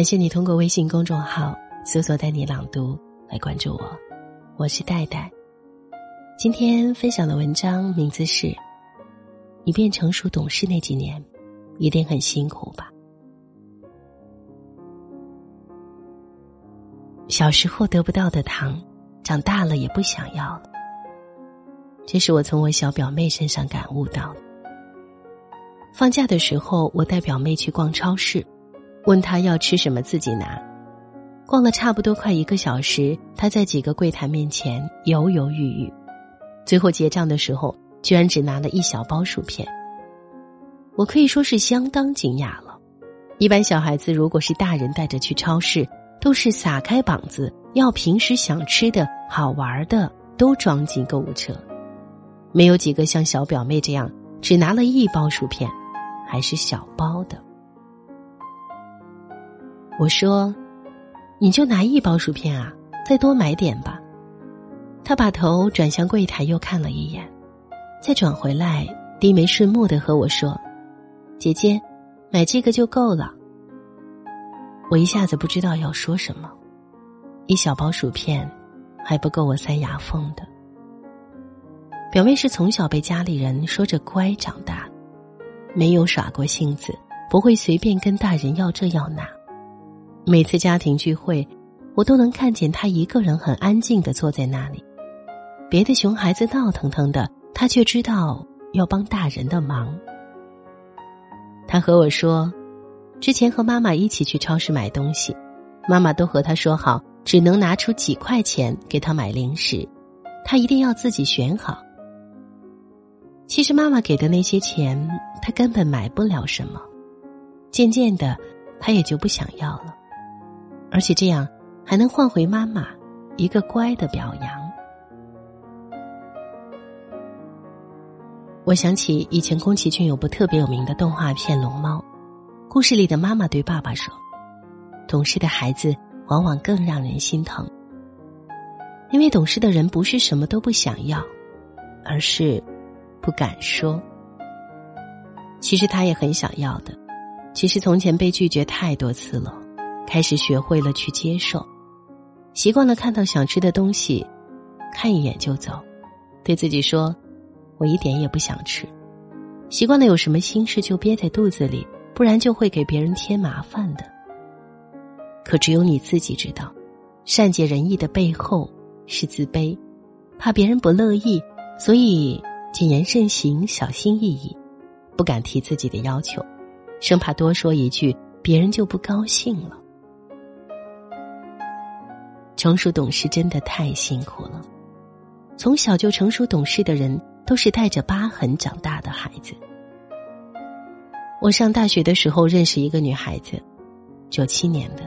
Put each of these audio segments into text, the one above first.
感谢你通过微信公众号搜索“带你朗读”来关注我，我是戴戴。今天分享的文章名字是：你变成熟懂事那几年，一定很辛苦吧？小时候得不到的糖，长大了也不想要了。这是我从我小表妹身上感悟到的。放假的时候，我带表妹去逛超市，问他要吃什么自己拿。逛了差不多快一个小时，他在几个柜台面前犹犹豫豫。最后结账的时候，居然只拿了一小包薯片。我可以说是相当惊讶了。一般小孩子如果是大人带着去超市，都是撒开膀子，要平时想吃的好玩的都装进购物车，没有几个像小表妹这样只拿了一包薯片，还是小包的。我说：“你就拿一包薯片啊，再多买点吧。”他把头转向柜台，又看了一眼，再转回来，低眉顺目的和我说：“姐姐，买这个就够了。”我一下子不知道要说什么，一小包薯片还不够我塞牙缝的。表妹是从小被家里人说着乖长大，没有耍过性子，不会随便跟大人要这要那。每次家庭聚会，我都能看见他一个人很安静的坐在那里。别的熊孩子闹腾腾的，他却知道要帮大人的忙。他和我说，之前和妈妈一起去超市买东西，妈妈都和他说好，只能拿出几块钱给他买零食，他一定要自己选好。其实妈妈给的那些钱，他根本买不了什么。渐渐的，他也就不想要了，而且这样还能换回妈妈一个乖的表扬。我想起以前宫崎骏有部特别有名的动画片《龙猫》，故事里的妈妈对爸爸说：“懂事的孩子往往更让人心疼，因为懂事的人不是什么都不想要，而是不敢说。其实他也很想要的，只是从前被拒绝太多次了，开始学会了去接受，习惯了看到想吃的东西，看一眼就走，对自己说。”我一点也不想吃，习惯了有什么心事就憋在肚子里，不然就会给别人添麻烦的。可只有你自己知道，善解人意的背后是自卑，怕别人不乐意，所以谨言慎行、小心翼翼，不敢提自己的要求，生怕多说一句别人就不高兴了。成熟懂事真的太辛苦了，从小就成熟懂事的人。都是带着疤痕长大的孩子。我上大学的时候认识一个女孩子，九七年的，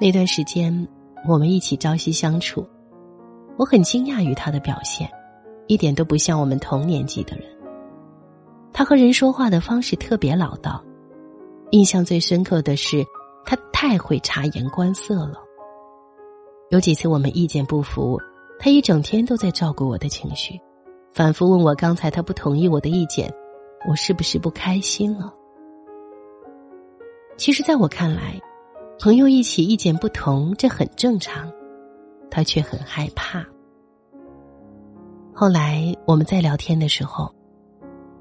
那段时间我们一起朝夕相处，我很惊讶于她的表现，一点都不像我们同年纪的人。她和人说话的方式特别老道，印象最深刻的是她太会察言观色了。有几次我们意见不符，他一整天都在照顾我的情绪。反复问我刚才他不同意我的意见，我是不是不开心了？其实，在我看来，朋友一起意见不同，这很正常，他却很害怕。后来我们在聊天的时候，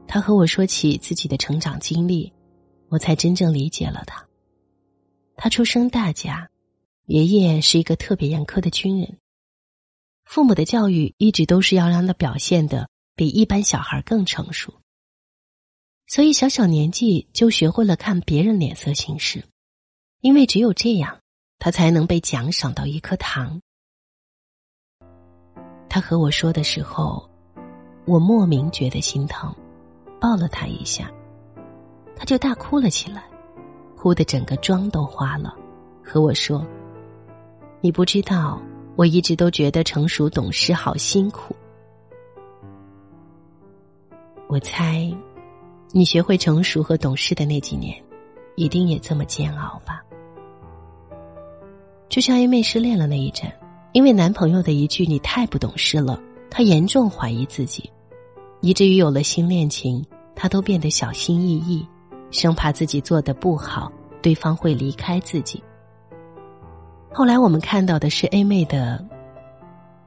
他和我说起自己的成长经历，我才真正理解了他。他出生大家，爷爷是一个特别严苛的军人。父母的教育一直都是要让他表现的比一般小孩更成熟，所以小小年纪就学会了看别人脸色行事，因为只有这样，他才能被奖赏到一颗糖。他和我说的时候，我莫名觉得心疼，抱了他一下，他就大哭了起来，哭的整个妆都花了，和我说：“你不知道。”我一直都觉得成熟懂事好辛苦。我猜，你学会成熟和懂事的那几年，一定也这么煎熬吧？就像因为失恋了那一阵，因为男朋友的一句“你太不懂事了”，她严重怀疑自己，以至于有了新恋情，她都变得小心翼翼，生怕自己做的不好，对方会离开自己，后来我们看到的是 A 妹的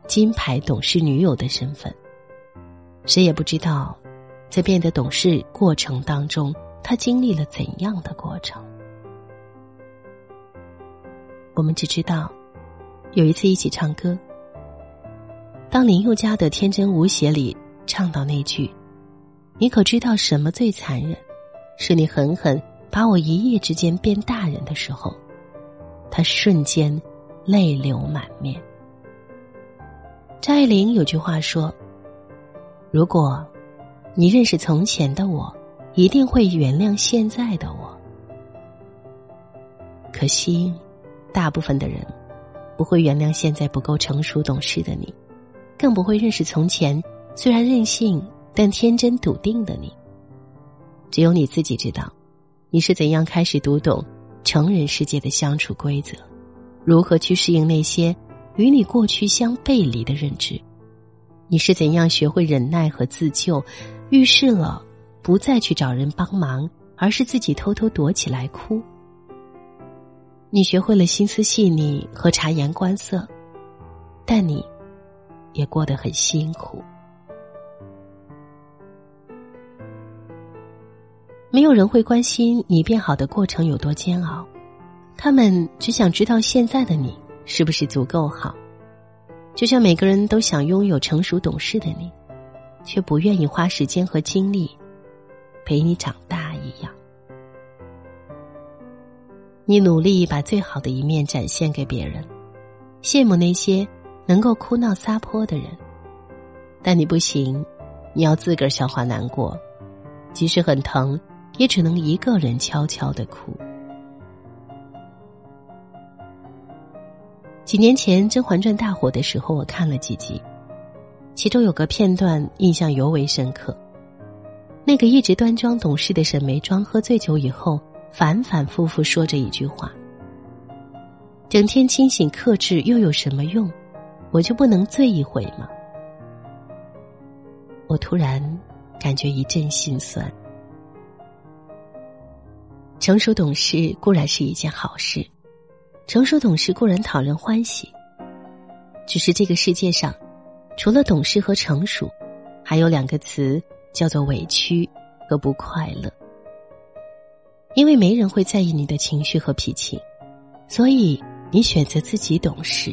金牌董事女友的身份，谁也不知道，在变得懂事过程当中，她经历了怎样的过程。我们只知道，有一次一起唱歌，当林宥嘉的《天真无邪》里唱到那句“你可知道什么最残忍？是你狠狠把我一夜之间变大人”的时候。他瞬间泪流满面。张爱玲有句话说：“如果你认识从前的我，一定会原谅现在的我。”可惜，大部分的人不会原谅现在不够成熟懂事的你，更不会认识从前虽然任性但天真笃定的你。只有你自己知道，你是怎样开始读懂。成人世界的相处规则，如何去适应那些与你过去相背离的认知？你是怎样学会忍耐和自救？遇事了，不再去找人帮忙，而是自己偷偷躲起来哭。你学会了心思细腻和察言观色，但你也过得很辛苦。没有人会关心你变好的过程有多煎熬，他们只想知道现在的你是不是足够好。就像每个人都想拥有成熟懂事的你，却不愿意花时间和精力陪你长大一样。你努力把最好的一面展现给别人，羡慕那些能够哭闹撒泼的人，但你不行，你要自个儿消化难过，即使很疼。也只能一个人悄悄的哭。几年前《甄嬛传》大火的时候，我看了几集，其中有个片段印象尤为深刻。那个一直端庄懂事的沈眉庄，喝醉酒以后，反反复复说着一句话：“整天清醒克制又有什么用？我就不能醉一回吗？”我突然感觉一阵心酸。成熟懂事固然是一件好事，成熟懂事固然讨人欢喜。只是这个世界上，除了懂事和成熟，还有两个词叫做委屈和不快乐。因为没人会在意你的情绪和脾气，所以你选择自己懂事；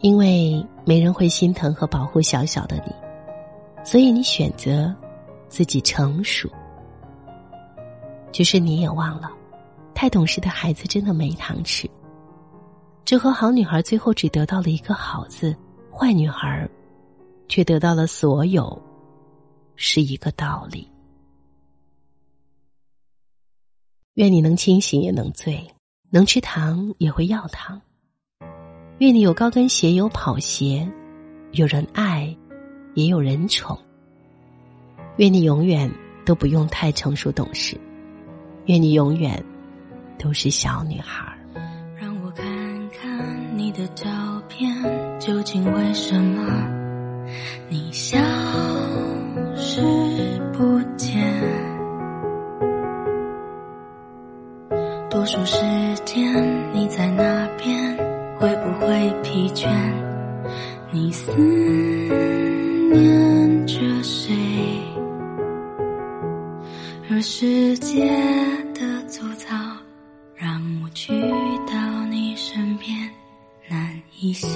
因为没人会心疼和保护小小的你，所以你选择自己成熟。只是你也忘了，太懂事的孩子真的没糖吃。这和好女孩最后只得到了一个好字，坏女孩却得到了所有，是一个道理。愿你能清醒也能醉，能吃糖也会要糖。愿你有高跟鞋有跑鞋，有人爱，也有人宠。愿你永远都不用太成熟懂事。愿你永远都是小女孩。让我看看你的照片，究竟为什么你消失不见？多数时间你在那边，会不会疲倦？你思世界的粗糙，让我去到你身边难一些。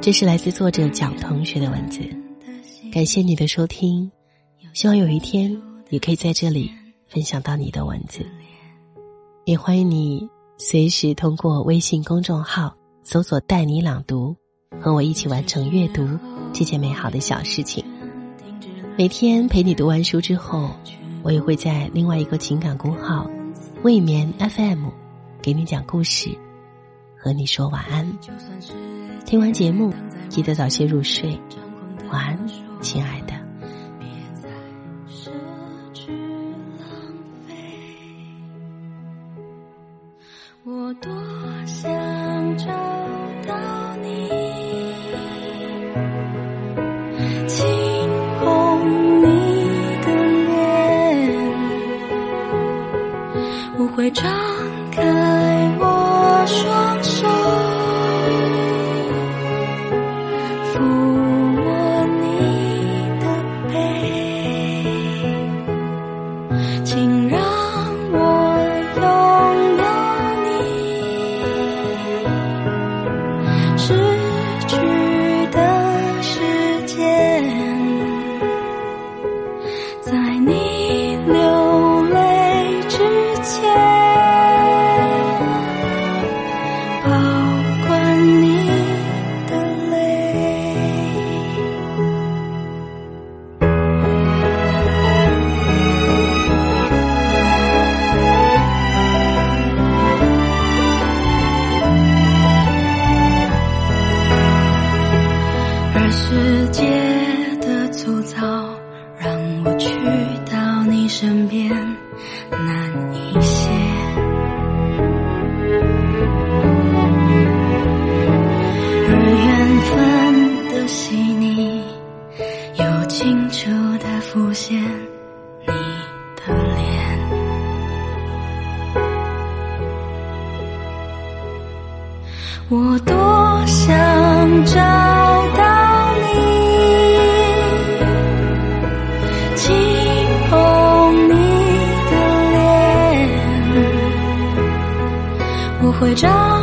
这是来自作者蒋同学的文字，感谢你的收听，希望有一天也可以在这里分享到你的文字，也欢迎你随时通过微信公众号搜索“带你朗读”，和我一起完成阅读。这件美好的小事情，每天陪你读完书之后，我也会在另外一个情感公号“未眠 FM” 给你讲故事，和你说晚安。听完节目，记得早些入睡，晚安，亲爱的。不会张开我双我多想找到你轻捧你的脸我会找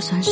就算是